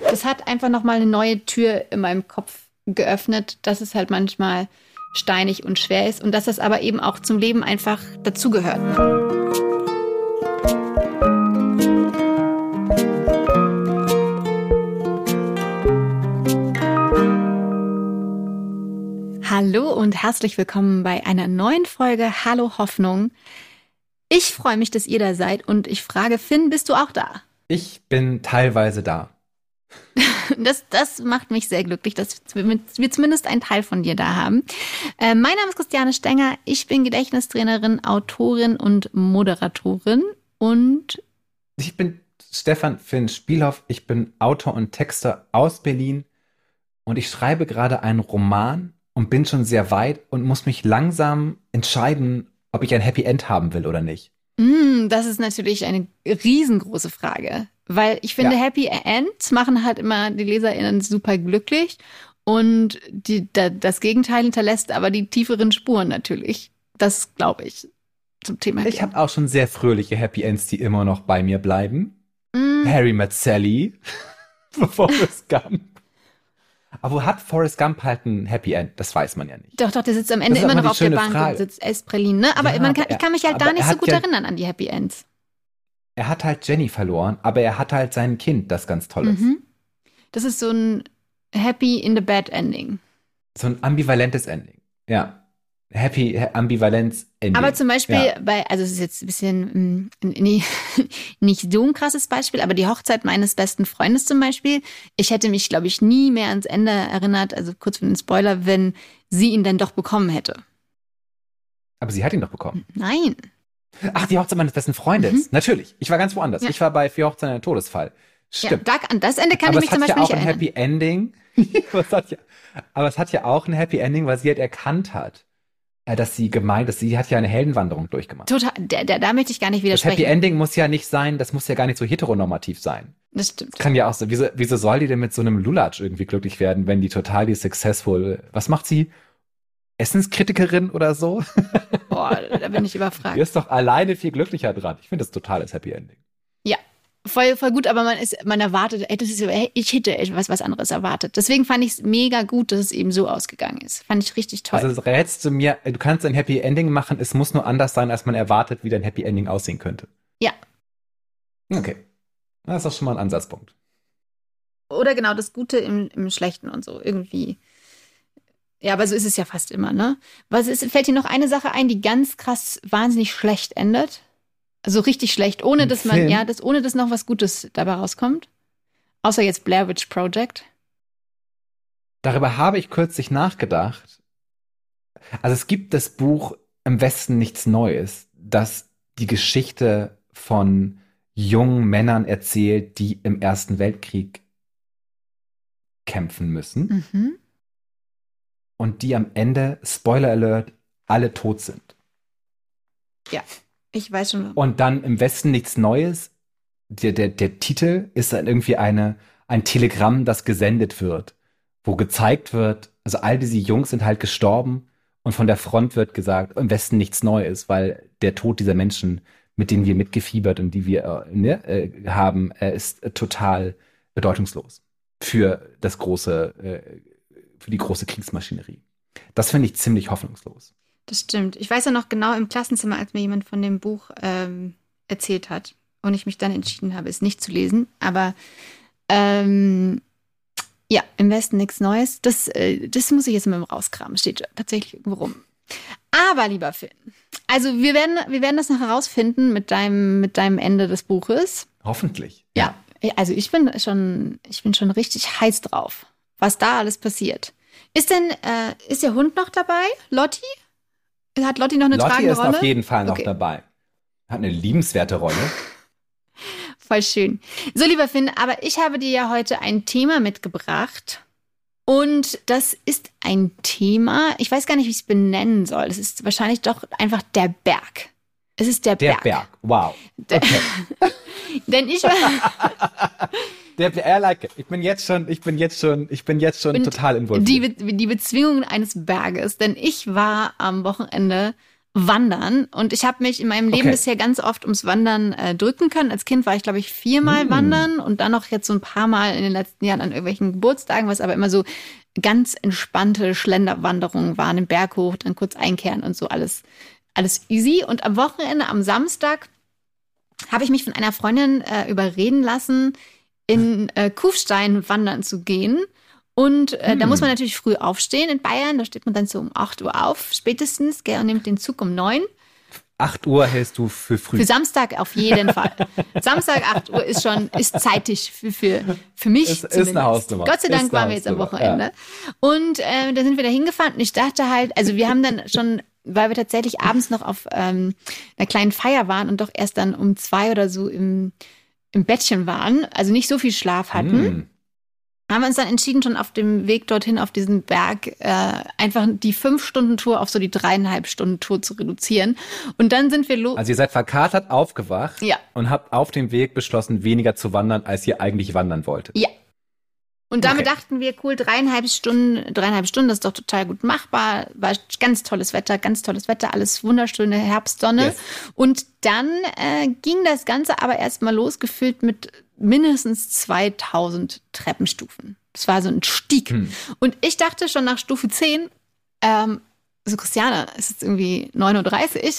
Das hat einfach nochmal eine neue Tür in meinem Kopf geöffnet, dass es halt manchmal steinig und schwer ist und dass das aber eben auch zum Leben einfach dazugehört. Hallo und herzlich willkommen bei einer neuen Folge Hallo Hoffnung. Ich freue mich, dass ihr da seid und ich frage Finn, bist du auch da? Ich bin teilweise da. Das, das macht mich sehr glücklich, dass wir zumindest einen Teil von dir da haben. Äh, mein Name ist Christiane Stenger. Ich bin Gedächtnistrainerin, Autorin und Moderatorin. Und ich bin Stefan Finn Spielhoff. Ich bin Autor und Texter aus Berlin. Und ich schreibe gerade einen Roman und bin schon sehr weit und muss mich langsam entscheiden, ob ich ein Happy End haben will oder nicht. Mm, das ist natürlich eine riesengroße Frage. Weil ich finde, ja. Happy Ends machen halt immer die LeserInnen super glücklich und die, da, das Gegenteil hinterlässt aber die tieferen Spuren natürlich. Das glaube ich zum Thema. Happy Ich habe auch schon sehr fröhliche Happy Ends, die immer noch bei mir bleiben. Mm. Harry met Sally, es Gump. Aber wo hat Forrest Gump halt ein Happy End? Das weiß man ja nicht. Doch, doch, der sitzt am Ende immer noch auf der Bank Frage. und sitzt Esprelin, ne? Aber ja, man kann, ich kann mich halt da nicht so gut ja, erinnern an die Happy Ends er hat halt Jenny verloren, aber er hat halt sein Kind, das ganz toll ist. Mhm. Das ist so ein Happy in the Bad Ending. So ein ambivalentes Ending, ja. Happy Ambivalenz Ending. Aber zum Beispiel ja. bei, also es ist jetzt ein bisschen mm, nee, nicht so ein krasses Beispiel, aber die Hochzeit meines besten Freundes zum Beispiel, ich hätte mich, glaube ich, nie mehr ans Ende erinnert, also kurz für den Spoiler, wenn sie ihn dann doch bekommen hätte. Aber sie hat ihn doch bekommen. Nein. Ach, die Hochzeit meines besten Freundes. Mhm. Natürlich. Ich war ganz woanders. Ja. Ich war bei Vier Hochzeiten ein Todesfall. Stimmt. Ja, da, an das Ende kann aber ich mich zum Beispiel nicht erinnern. Aber es hat ja auch ein Happy Ending. ja, aber es hat ja auch ein Happy Ending, weil sie halt erkannt hat, äh, dass sie gemeint ist. Sie hat ja eine Heldenwanderung durchgemacht. Total. Da, da, da möchte ich gar nicht widersprechen. Das Happy Ending muss ja nicht sein, das muss ja gar nicht so heteronormativ sein. Das stimmt. Das kann ja auch so. Wieso, wieso soll die denn mit so einem Lulatsch irgendwie glücklich werden, wenn die total die successful, was macht sie? Essenskritikerin oder so. Boah, da bin ich überfragt. Die ist doch alleine viel glücklicher dran. Ich finde das totales Happy Ending. Ja, voll, voll gut, aber man ist, man erwartet, ich hätte etwas was anderes erwartet. Deswegen fand ich es mega gut, dass es eben so ausgegangen ist. Fand ich richtig toll. Also rätst du mir, du kannst ein Happy Ending machen, es muss nur anders sein, als man erwartet, wie dein Happy Ending aussehen könnte. Ja. Okay. Das ist doch schon mal ein Ansatzpunkt. Oder genau das Gute im, im Schlechten und so. Irgendwie ja, aber so ist es ja fast immer, ne? Was ist, fällt dir noch eine Sache ein, die ganz krass wahnsinnig schlecht endet? Also richtig schlecht, ohne Ein dass man, Film? ja, dass, ohne dass noch was Gutes dabei rauskommt? Außer jetzt Blair Witch Project. Darüber habe ich kürzlich nachgedacht. Also es gibt das Buch Im Westen nichts Neues, das die Geschichte von jungen Männern erzählt, die im Ersten Weltkrieg kämpfen müssen. Mhm und die am Ende, Spoiler Alert, alle tot sind. Ja, ich weiß schon. Und dann im Westen nichts Neues. Der, der, der Titel ist dann irgendwie eine, ein Telegramm, das gesendet wird, wo gezeigt wird, also all diese Jungs sind halt gestorben und von der Front wird gesagt, im Westen nichts Neues, weil der Tod dieser Menschen, mit denen wir mitgefiebert und die wir äh, ne, äh, haben, äh, ist total bedeutungslos für das große für die große Kriegsmaschinerie. Das finde ich ziemlich hoffnungslos. Das stimmt. Ich weiß ja noch genau im Klassenzimmer, als mir jemand von dem Buch ähm, erzählt hat und ich mich dann entschieden habe, es nicht zu lesen. Aber ähm, ja, im Westen nichts Neues. Das, äh, das muss ich jetzt mal rauskramen. Steht tatsächlich irgendwo rum. Aber, lieber Finn, also wir werden, wir werden das noch herausfinden mit deinem, mit deinem Ende des Buches. Hoffentlich. Ja. ja. Also ich bin schon, ich bin schon richtig heiß drauf was da alles passiert. Ist denn, äh, ist der Hund noch dabei? Lotti? Hat Lotti noch eine Lotti tragende Rolle? Lotti ist auf jeden Fall noch okay. dabei. Hat eine liebenswerte Rolle. Voll schön. So, lieber Finn, aber ich habe dir ja heute ein Thema mitgebracht. Und das ist ein Thema, ich weiß gar nicht, wie ich es benennen soll. Es ist wahrscheinlich doch einfach der Berg. Es ist der, der Berg. Der Berg, wow. Okay. Denn ich Der, I like it. Ich bin jetzt schon, ich bin jetzt schon, ich bin jetzt schon Und total involviert. Die, die Bezwingung eines Berges. Denn ich war am Wochenende Wandern. Und ich habe mich in meinem Leben Okay. bisher ganz oft ums Wandern äh, drücken können. Als Kind war ich, glaube ich, viermal Mm. wandern und dann noch jetzt so ein paar Mal in den letzten Jahren an irgendwelchen Geburtstagen, was aber immer so ganz entspannte Schlenderwanderungen waren, den Berg hoch, dann kurz einkehren und so alles, alles easy. Und am Wochenende, am Samstag, habe ich mich von einer Freundin äh, überreden lassen, in äh, Kufstein wandern zu gehen. Und äh, da Hm. muss man natürlich früh aufstehen in Bayern. Da steht man dann so um 8 Uhr auf, spätestens, gell, und nimmt den Zug um 9. 8 Uhr hältst du für früh. Für Samstag auf jeden Fall. Samstag 8 Uhr ist schon, ist zeitig für, für, für mich. Ist- ist zumindest. eine Hausnummer. Gott sei Ist Dank waren wir jetzt am Wochenende. Und äh, da sind wir da hingefahren und ich dachte halt, also wir haben dann schon, weil wir tatsächlich abends noch auf ähm, einer kleinen Feier waren und doch erst dann um zwei oder so im, im Bettchen waren, also nicht so viel Schlaf hatten Hm. haben wir uns dann entschieden, schon auf dem Weg dorthin auf diesen Berg äh, einfach die Fünf-Stunden-Tour auf so die dreieinhalb Stunden Tour zu reduzieren. Und dann sind wir los. Also ihr seid verkatert aufgewacht ja, und habt auf dem Weg beschlossen, weniger zu wandern, als ihr eigentlich wandern wolltet. ja. Und damit Okay. dachten wir, cool, dreieinhalb Stunden, dreieinhalb Stunden, das ist doch total gut machbar. War ganz tolles Wetter, ganz tolles Wetter, alles wunderschöne Herbstsonne. Yes. Und dann äh, ging das Ganze aber erstmal losgefüllt mit mindestens 2000 Treppenstufen. Das war so ein Stieg. Hm. Und ich dachte schon nach Stufe 10, ähm, so Christiane, es ist irgendwie 9.30 Uhr.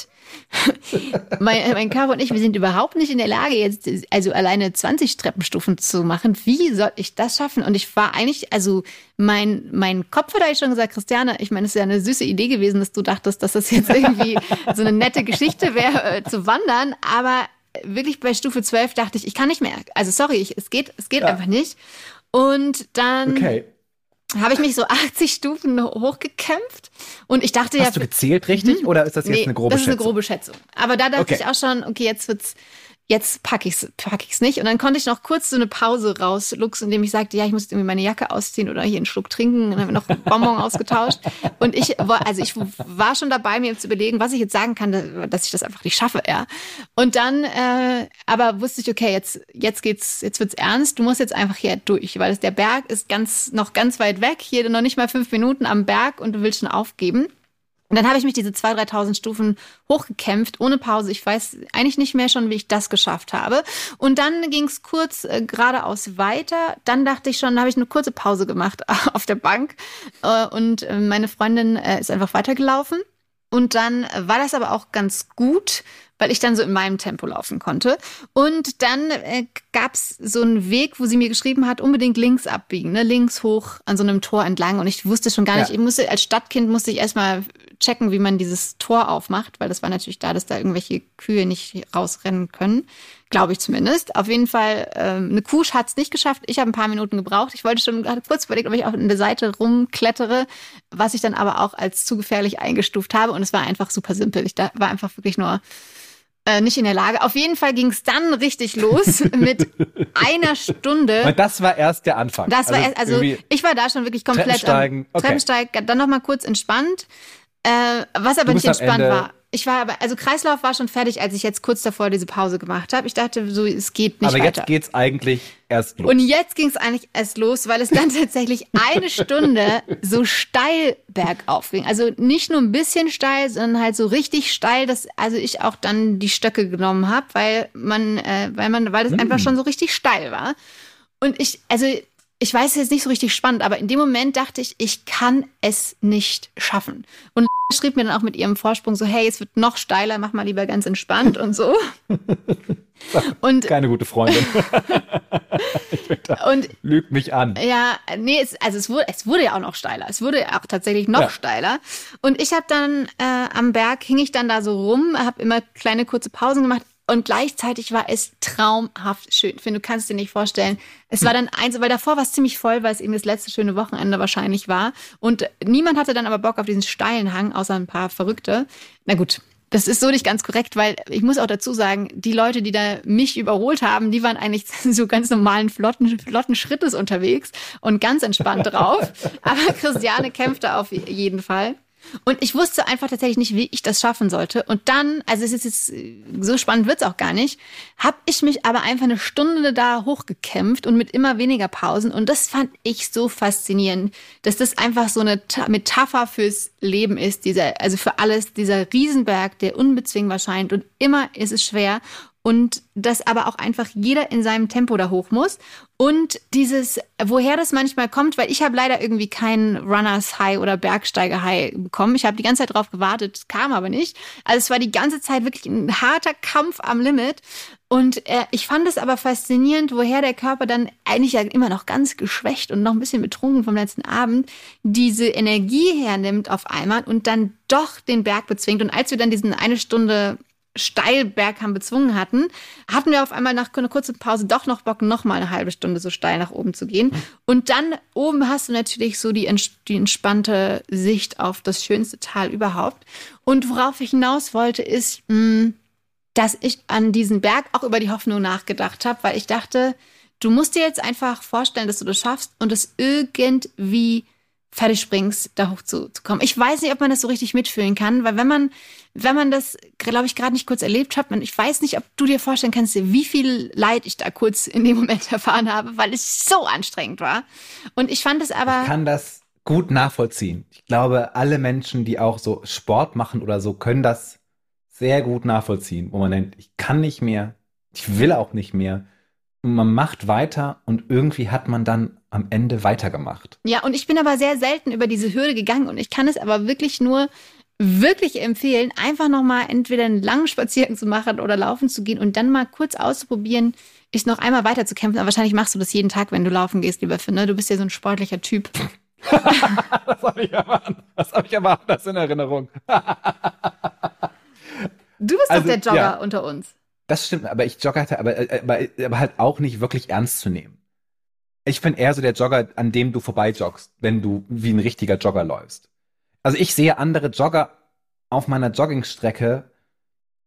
mein, mein Körper und ich, wir sind überhaupt nicht in der Lage, jetzt also alleine 20 Treppenstufen zu machen. Wie soll ich das schaffen? Und ich war eigentlich, also mein, mein Kopf hat eigentlich schon gesagt, Christiane, ich meine, es ist ja eine süße Idee gewesen, dass du dachtest, dass das jetzt irgendwie so eine nette Geschichte wäre, äh, zu wandern. Aber wirklich bei Stufe 12 dachte ich, ich kann nicht mehr. Also sorry, ich, es geht, es geht Ja. einfach nicht. Und dann Okay. Habe ich mich so 80 Stufen hochgekämpft und ich dachte Hast du ja, gezählt richtig oder ist das jetzt nee, eine grobe das ist eine Schätzung? grobe Schätzung. Aber da dachte Okay. ich auch schon, okay, jetzt wird's, jetzt packe ich's, pack ich's nicht. Und dann konnte ich noch kurz so eine Pause rausluchsen, indem ich sagte, ja, ich muss irgendwie meine Jacke ausziehen oder hier einen Schluck trinken. Und dann haben wir noch Bonbon ausgetauscht. Und ich war, also ich war schon dabei, mir zu überlegen, was ich jetzt sagen kann, dass ich das einfach nicht schaffe, ja. Und dann, äh, aber wusste ich, okay, jetzt, jetzt geht's, jetzt wird's ernst. Du musst jetzt einfach hier durch, weil es, der Berg ist ganz, noch ganz weit weg. Hier noch nicht mal fünf Minuten am Berg und du willst schon aufgeben. Und dann habe ich mich diese 2.000, 3.000 Stufen hochgekämpft, ohne Pause. Ich weiß eigentlich nicht mehr schon, wie ich das geschafft habe. Und dann ging es kurz äh, geradeaus weiter. Dann dachte ich schon, da habe ich eine kurze Pause gemacht auf der Bank. Äh, und äh, meine Freundin äh, ist einfach weitergelaufen. Und dann war das aber auch ganz gut, weil ich dann so in meinem Tempo laufen konnte. Und dann äh, gab es so einen Weg, wo sie mir geschrieben hat, unbedingt links abbiegen, ne? links hoch an so einem Tor entlang. Und ich wusste schon gar Ja. nicht, ich musste als Stadtkind musste ich erstmal checken, wie man dieses Tor aufmacht, weil das war natürlich da, dass da irgendwelche Kühe nicht rausrennen können. Glaube ich zumindest. Auf jeden Fall, ähm, eine Kuh hat es nicht geschafft. Ich habe ein paar Minuten gebraucht. Ich wollte schon gerade kurz überlegt, ob ich auch in der Seite rumklettere, was ich dann aber auch als zu gefährlich eingestuft habe. Und es war einfach super simpel. Ich da war einfach wirklich nur äh, nicht in der Lage. Auf jeden Fall ging es dann richtig los mit einer Stunde. Und das war erst der Anfang. Das war erst, also ich war da schon wirklich komplett Treppensteigen, am okay. Treppensteig, dann noch mal kurz entspannt. Äh, was aber nicht entspannt war. Ich war aber, also Kreislauf war schon fertig, als ich jetzt kurz davor diese Pause gemacht habe. Ich dachte, so es geht nicht aber weiter. jetzt geht's eigentlich erst los. Und jetzt ging es eigentlich erst los, weil es dann tatsächlich eine Stunde so steil bergauf ging. Also nicht nur ein bisschen steil, sondern halt so richtig steil, dass also ich auch dann die Stöcke genommen habe, weil man, äh, weil man, weil das einfach schon so richtig steil war. Und ich, also ich weiß es ist jetzt nicht so richtig spannend, aber in dem Moment dachte ich, ich kann es nicht schaffen. Und schrieb mir dann auch mit ihrem Vorsprung so, hey, es wird noch steiler, mach mal lieber ganz entspannt und so. Und Keine gute Freundin. ich bin da, und lügt mich an. Ja, nee, es, also es wurde, es wurde ja auch noch steiler. Es wurde ja auch tatsächlich noch Ja. steiler. Und ich habe dann äh, am Berg, hing ich dann da so rum, habe immer kleine kurze Pausen gemacht. Und gleichzeitig war es traumhaft schön. Ich finde, du kannst dir nicht vorstellen. Es war dann eins, weil davor war es ziemlich voll, weil es eben das letzte schöne Wochenende wahrscheinlich war. Und niemand hatte dann aber Bock auf diesen steilen Hang, außer ein paar Verrückte. Na gut, das ist so nicht ganz korrekt, weil ich muss auch dazu sagen, die Leute, die da mich überholt haben, die waren eigentlich so ganz normalen flotten, flotten Schrittes unterwegs und ganz entspannt drauf. Aber Christiane kämpfte auf jeden Fall. Und ich wusste einfach tatsächlich nicht, wie ich das schaffen sollte. Und dann, also es ist jetzt, so spannend wird's auch gar nicht, habe ich mich aber einfach eine Stunde da hochgekämpft und mit immer weniger Pausen. Und das fand ich so faszinierend, dass das einfach so eine Metapher fürs Leben ist, dieser, also für alles, dieser Riesenberg, der unbezwingbar scheint und immer ist es schwer und dass aber auch einfach jeder in seinem Tempo da hoch muss. Und dieses, woher das manchmal kommt, weil ich habe leider irgendwie keinen Runners High oder Bergsteiger High bekommen. Ich habe die ganze Zeit drauf gewartet, kam aber nicht. Also es war die ganze Zeit wirklich ein harter Kampf am Limit. Und äh, ich fand es aber faszinierend, woher der Körper dann eigentlich ja immer noch ganz geschwächt und noch ein bisschen betrunken vom letzten Abend diese Energie hernimmt auf einmal und dann doch den Berg bezwingt. Und als wir dann diesen eine Stunde Steilberghang bezwungen hatten, hatten wir auf einmal nach einer kurzen Pause doch noch Bock, noch mal eine halbe Stunde so steil nach oben zu gehen. Und dann oben hast du natürlich so die, die entspannte Sicht auf das schönste Tal überhaupt. Und worauf ich hinaus wollte, ist, mh, hm, dass ich an diesen Berg auch über die Hoffnung nachgedacht habe, weil ich dachte, du musst dir jetzt einfach vorstellen, dass du das schaffst und es irgendwie fertig springst, da hochzukommen. Ich weiß nicht, ob man das so richtig mitfühlen kann, weil wenn man, wenn man das, glaube ich, gerade nicht kurz erlebt hat, man, ich weiß nicht, ob du dir vorstellen kannst, wie viel Leid ich da kurz in dem Moment erfahren habe, weil es so anstrengend war. Und ich fand es aber. Ich kann das gut nachvollziehen. Ich glaube, alle Menschen, die auch so Sport machen oder so, können das sehr gut nachvollziehen, wo man denkt, ich kann nicht mehr, ich will auch nicht mehr. Und man macht weiter und irgendwie hat man dann am Ende weitergemacht. Ja, und ich bin aber sehr selten über diese Hürde gegangen und ich kann es aber wirklich nur wirklich empfehlen, einfach nochmal entweder einen langen Spaziergang zu machen oder laufen zu gehen und dann mal kurz auszuprobieren, ist noch einmal weiter zu kämpfen. Aber wahrscheinlich machst du das jeden Tag, wenn du laufen gehst, lieber Finn. Ne? Du bist ja so ein sportlicher Typ. das habe ich aber, das habe ich aber anders in Erinnerung. du bist also, doch der Jogger ja, unter uns. Das stimmt, aber ich jogge halt, aber, aber, aber halt auch nicht wirklich ernst zu nehmen. Ich bin eher so der Jogger, an dem du vorbeijoggst, wenn du wie ein richtiger Jogger läufst. Also ich sehe andere Jogger auf meiner Joggingstrecke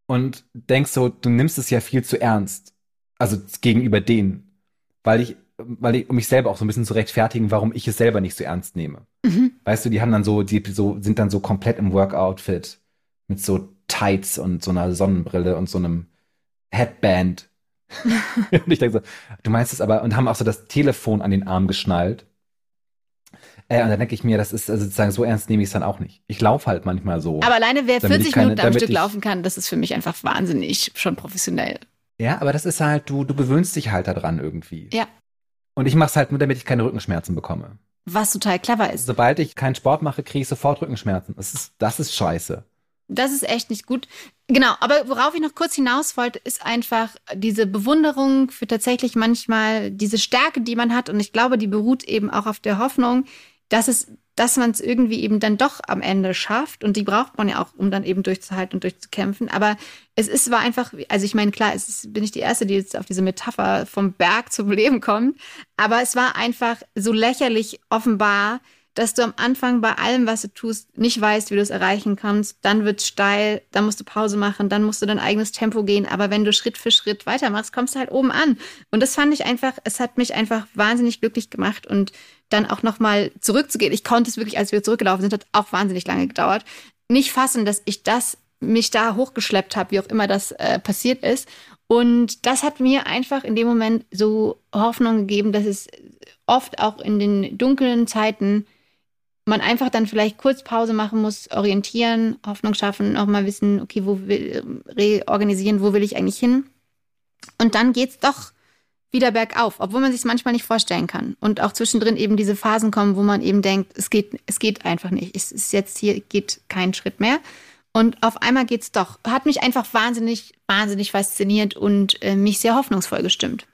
und denk so, du nimmst es ja viel zu ernst. Also gegenüber denen. Weil ich, weil ich, um mich selber auch so ein bisschen zu rechtfertigen, warum ich es selber nicht so ernst nehme. Mhm. Weißt du, die haben dann so, die so, sind dann so komplett im Workout-Fit mit so Tights und so einer Sonnenbrille und so einem Headband und ich denke so, du meinst es aber, und haben auch so das Telefon an den Arm geschnallt. Äh, und dann denke ich mir, das ist also sozusagen so ernst nehme ich es dann auch nicht. Ich laufe halt manchmal so. Aber alleine wer 40 keine, Minuten am Stück laufen kann, das ist für mich einfach wahnsinnig schon professionell. Ja, aber das ist halt, du, du gewöhnst dich halt daran irgendwie. Ja. Und ich mache es halt nur, damit ich keine Rückenschmerzen bekomme. Was total clever ist. Sobald ich keinen Sport mache, kriege ich sofort Rückenschmerzen. Das ist, das ist scheiße. Das ist echt nicht gut. Genau, aber worauf ich noch kurz hinaus wollte, ist einfach diese Bewunderung für tatsächlich manchmal diese Stärke, die man hat. Und ich glaube, die beruht eben auch auf der Hoffnung, dass es, dass man es irgendwie eben dann doch am Ende schafft. Und die braucht man ja auch, um dann eben durchzuhalten und durchzukämpfen. Aber es ist, war einfach, also ich meine, klar, es ist, bin ich die Erste, die jetzt auf diese Metapher vom Berg zum Leben kommt. Aber es war einfach so lächerlich offenbar, dass du am Anfang bei allem, was du tust, nicht weißt, wie du es erreichen kannst. Dann wird es steil, dann musst du Pause machen, dann musst du dein eigenes Tempo gehen. Aber wenn du Schritt für Schritt weitermachst, kommst du halt oben an. Und das fand ich einfach, es hat mich einfach wahnsinnig glücklich gemacht und dann auch nochmal zurückzugehen. Ich konnte es wirklich, als wir zurückgelaufen sind, hat auch wahnsinnig lange gedauert. Nicht fassen, dass ich das mich da hochgeschleppt habe, wie auch immer das äh, passiert ist. Und das hat mir einfach in dem Moment so Hoffnung gegeben, dass es oft auch in den dunklen Zeiten man einfach dann vielleicht kurz Pause machen muss, orientieren, Hoffnung schaffen, auch mal wissen, okay, wo will, reorganisieren, wo will ich eigentlich hin? Und dann geht's doch wieder bergauf, obwohl man sich manchmal nicht vorstellen kann. Und auch zwischendrin eben diese Phasen kommen, wo man eben denkt, es geht, es geht einfach nicht. Es ist jetzt hier, geht kein Schritt mehr. Und auf einmal geht's doch. Hat mich einfach wahnsinnig, wahnsinnig fasziniert und äh, mich sehr hoffnungsvoll gestimmt.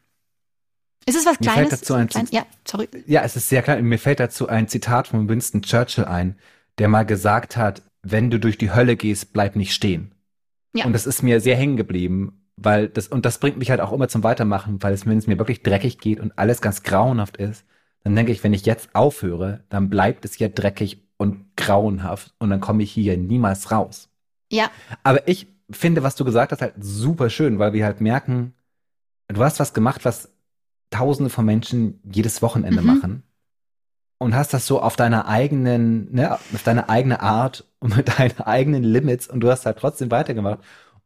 Ist es was Kleines? Mir fällt dazu ein Klein? Ja, sorry. Ja, es ist sehr klein. Mir fällt dazu ein Zitat von Winston Churchill ein, der mal gesagt hat, wenn du durch die Hölle gehst, bleib nicht stehen. Ja. Und das ist mir sehr hängen geblieben, weil das, und das bringt mich halt auch immer zum Weitermachen, weil es, wenn es mir wirklich dreckig geht und alles ganz grauenhaft ist, dann denke ich, wenn ich jetzt aufhöre, dann bleibt es ja dreckig und grauenhaft und dann komme ich hier niemals raus. Ja. Aber ich finde, was du gesagt hast, halt super schön, weil wir halt merken, du hast was gemacht, was Tausende von Menschen jedes Wochenende mhm. machen. und hast das so auf deiner eigenen, ne, auf deine eigene Art und mit deinen eigenen Limits und du hast halt trotzdem weitergemacht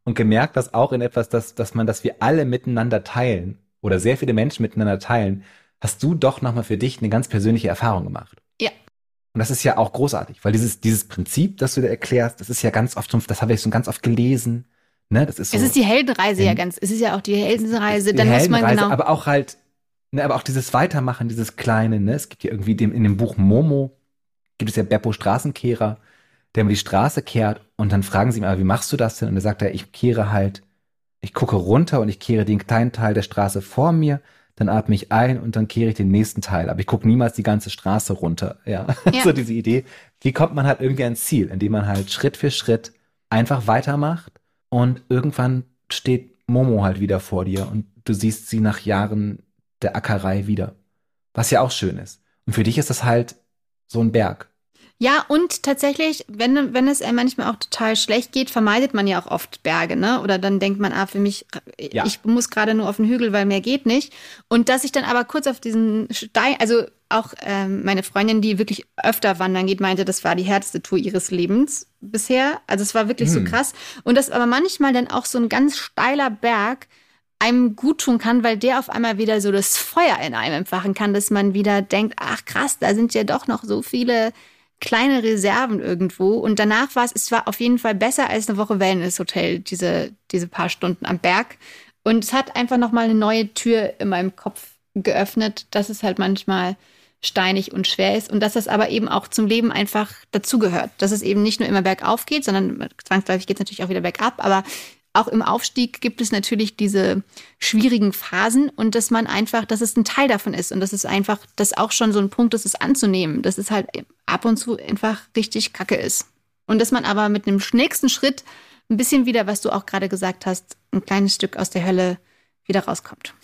und gemerkt, dass auch in etwas, dass, dass man, dass wir alle miteinander teilen oder sehr viele Menschen miteinander teilen, hast du doch nochmal für dich eine ganz persönliche Erfahrung gemacht. Ja. Und das ist ja auch großartig, weil dieses, dieses Prinzip, das du da erklärst, das ist ja ganz oft, das habe ich schon ganz oft gelesen. Ne, das ist so, es ist die Heldenreise ja ganz, es ist ja auch die Heldenreise, dann die muss man Heldenreise, genau. Aber auch halt, ne, aber auch dieses Weitermachen, dieses Kleine, ne? Es gibt ja irgendwie dem, in dem Buch Momo, gibt es ja Beppo Straßenkehrer, der immer die Straße kehrt und dann fragen sie ihn, aber wie machst du das denn? Und er sagt er, ich kehre halt, ich gucke runter und ich kehre den kleinen Teil der Straße vor mir, dann atme ich ein und dann kehre ich den nächsten Teil. Aber ich gucke niemals die ganze Straße runter. Ja, Ja. so diese Idee. Wie kommt man halt irgendwie ans Ziel, indem man halt Schritt für Schritt einfach weitermacht und irgendwann steht Momo halt wieder vor dir und du siehst sie nach Jahren der Ackerei wieder. Was ja auch schön ist. Und für dich ist das halt so ein Berg. Ja, und tatsächlich, wenn, wenn es einem manchmal auch total schlecht geht, vermeidet man ja auch oft Berge, ne? Oder dann denkt man, ah, für mich, Ja. ich muss gerade nur auf den Hügel, weil mehr geht nicht. Und dass ich dann aber kurz auf diesen Stein, also auch ähm, meine Freundin, die wirklich öfter wandern geht, meinte, das war die härteste Tour ihres Lebens bisher. Also es war wirklich so Hm. krass. Und dass aber manchmal dann auch so ein ganz steiler Berg einem gut tun kann, weil der auf einmal wieder so das Feuer in einem entfachen kann, dass man wieder denkt, ach krass, da sind ja doch noch so viele kleine Reserven irgendwo. Und danach war es, es war auf jeden Fall besser als eine Woche Wellness-Hotel, diese, diese paar Stunden am Berg. Und es hat einfach nochmal eine neue Tür in meinem Kopf geöffnet, dass es halt manchmal steinig und schwer ist und dass das aber eben auch zum Leben einfach dazugehört. Dass es eben nicht nur immer bergauf geht, sondern zwangsläufig geht es natürlich auch wieder bergab, aber auch im Aufstieg gibt es natürlich diese schwierigen Phasen und dass man einfach, dass es ein Teil davon ist und dass es einfach, dass auch schon so ein Punkt ist, es anzunehmen, dass es halt ab und zu einfach richtig kacke ist. Und dass man aber mit einem nächsten Schritt ein bisschen wieder, was du auch gerade gesagt hast, ein kleines Stück aus der Hölle wieder rauskommt.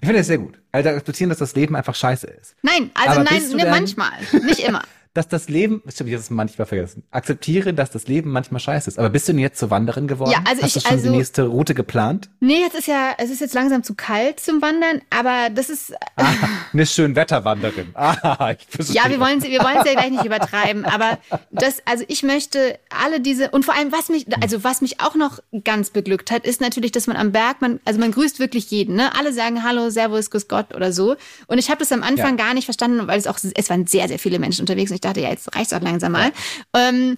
Ich finde das sehr gut. Also akzeptieren, dass das Leben einfach scheiße ist. Nein, also Aber nein, ne, manchmal, nicht immer. Dass das Leben, ich habe es manchmal vergessen. Akzeptiere, dass das Leben manchmal scheiße ist. Aber bist du denn jetzt zur Wanderin geworden? Ja, also Hast ich- du schon also- die nächste Route geplant? Nee, jetzt ist ja, es ist jetzt langsam zu kalt zum Wandern, aber das ist, Ah, eine Schönwetterwanderin. Ah, ich verstehe. ja, wir wollen es wir wollen's ja gleich nicht übertreiben, aber das, also ich möchte alle diese, und vor allem, was mich, also was mich auch noch ganz beglückt hat, ist natürlich, dass man am Berg, man, also man grüßt wirklich jeden, ne? Alle sagen Hallo, Servus, Grüß Gott oder so. Und ich habe das am Anfang Ja. gar nicht verstanden, weil es auch, es waren sehr, sehr viele Menschen unterwegs und ich dachte, ja, jetzt reicht's auch langsam mal. Ähm,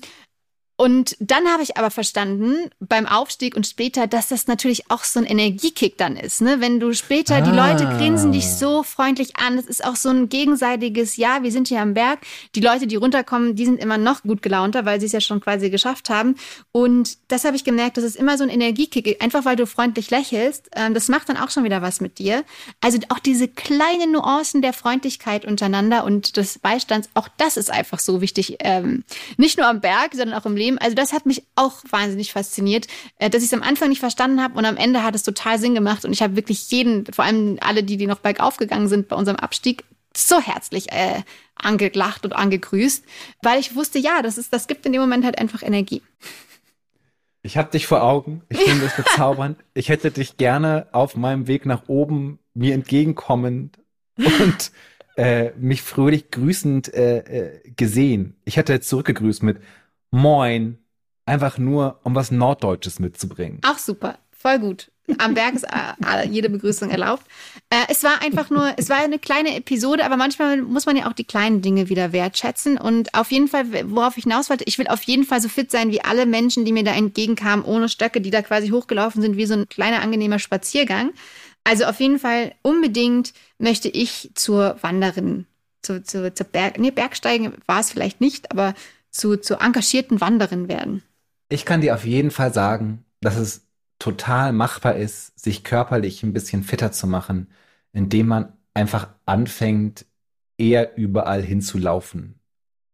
und dann habe ich aber verstanden beim Aufstieg und später, dass das natürlich auch so ein Energiekick dann ist. Ne? Wenn du später, die Ah. Leute grinsen dich so freundlich an. Das ist auch so ein gegenseitiges, ja, wir sind hier am Berg. Die Leute, die runterkommen, die sind immer noch gut gelaunter, weil sie es ja schon quasi geschafft haben. Und das habe ich gemerkt, das ist immer so ein Energiekick. Einfach weil du freundlich lächelst. Ähm, das macht dann auch schon wieder was mit dir. Also auch diese kleinen Nuancen der Freundlichkeit untereinander und des Beistands, auch das ist einfach so wichtig. Ähm, nicht nur am Berg, sondern auch im Leben. Also das hat mich auch wahnsinnig fasziniert, äh, dass ich es am Anfang nicht verstanden habe und am Ende hat es total Sinn gemacht und ich habe wirklich jeden, vor allem alle, die, die noch bergauf gegangen sind bei unserem Abstieg, so herzlich äh, angelacht und angegrüßt, weil ich wusste, ja, das ist, das gibt in dem Moment halt einfach Energie. Ich habe dich vor Augen. Ich finde es bezaubernd. Ich hätte dich gerne auf meinem Weg nach oben mir entgegenkommend und äh, mich fröhlich grüßend äh, äh, gesehen. Ich hätte jetzt zurückgegrüßt mit Moin. Einfach nur, um was Norddeutsches mitzubringen. Auch super, voll gut. Am Berg ist äh, jede Begrüßung erlaubt. Äh, es war einfach nur, es war eine kleine Episode, aber manchmal muss man ja auch die kleinen Dinge wieder wertschätzen. Und auf jeden Fall, worauf ich hinaus wollte, ich will auf jeden Fall so fit sein wie alle Menschen, die mir da entgegenkamen, ohne Stöcke, die da quasi hochgelaufen sind, wie so ein kleiner angenehmer Spaziergang. Also auf jeden Fall unbedingt möchte ich zur Wanderin, zu, zu, zur Berg, nee, Bergsteigen war es vielleicht nicht, aber zu, zur engagierten Wanderin werden. Ich kann dir auf jeden Fall sagen, dass es total machbar ist, sich körperlich ein bisschen fitter zu machen, indem man einfach anfängt, eher überall hinzulaufen,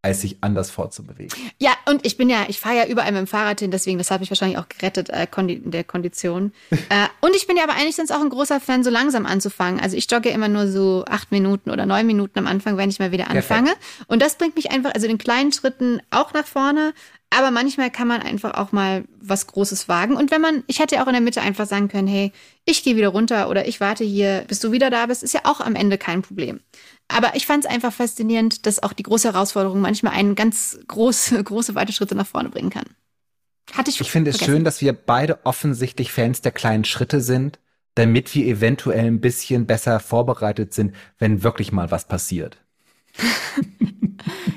als sich anders fortzubewegen. Ja, und ich bin ja, ich fahre ja überall mit dem Fahrrad hin, deswegen, das habe ich wahrscheinlich auch gerettet äh, kondi in der Kondition. äh, und ich bin ja aber eigentlich sonst auch ein großer Fan, so langsam anzufangen. Also ich jogge immer nur so acht Minuten oder neun Minuten am Anfang, wenn ich mal wieder anfange. Und das bringt mich einfach, also in kleinen Schritten auch nach vorne. Aber manchmal kann man einfach auch mal was Großes wagen. Und wenn man, ich hätte ja auch in der Mitte einfach sagen können, hey, ich gehe wieder runter oder ich warte hier, bis du wieder da bist, ist ja auch am Ende kein Problem. Aber ich fand es einfach faszinierend, dass auch die große Herausforderung manchmal einen ganz große, große weite Schritte nach vorne bringen kann. Hatte ich Ich finde es schön, dass wir beide offensichtlich Fans der kleinen Schritte sind, damit wir eventuell ein bisschen besser vorbereitet sind, wenn wirklich mal was passiert.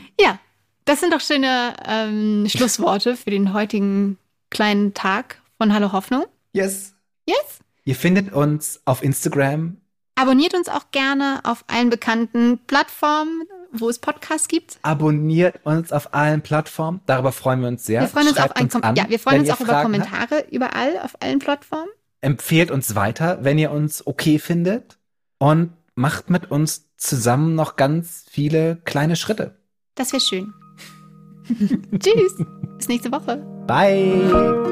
das sind doch schöne ähm, Schlussworte für den heutigen kleinen Tag von Hallo Hoffnung. Yes. Yes. Ihr findet uns auf Instagram. Abonniert uns auch gerne auf allen bekannten Plattformen, wo es Podcasts gibt. Abonniert uns auf allen Plattformen. Darüber freuen wir uns sehr. Wir freuen uns, Schreibt uns an, ja, wir freuen uns auch über Kommentare habt. überall auf allen Plattformen. Empfehlt uns weiter, wenn ihr uns okay findet. Und macht mit uns zusammen noch ganz viele kleine Schritte. Das wäre schön. Tschüss. Bis nächste Woche. Bye.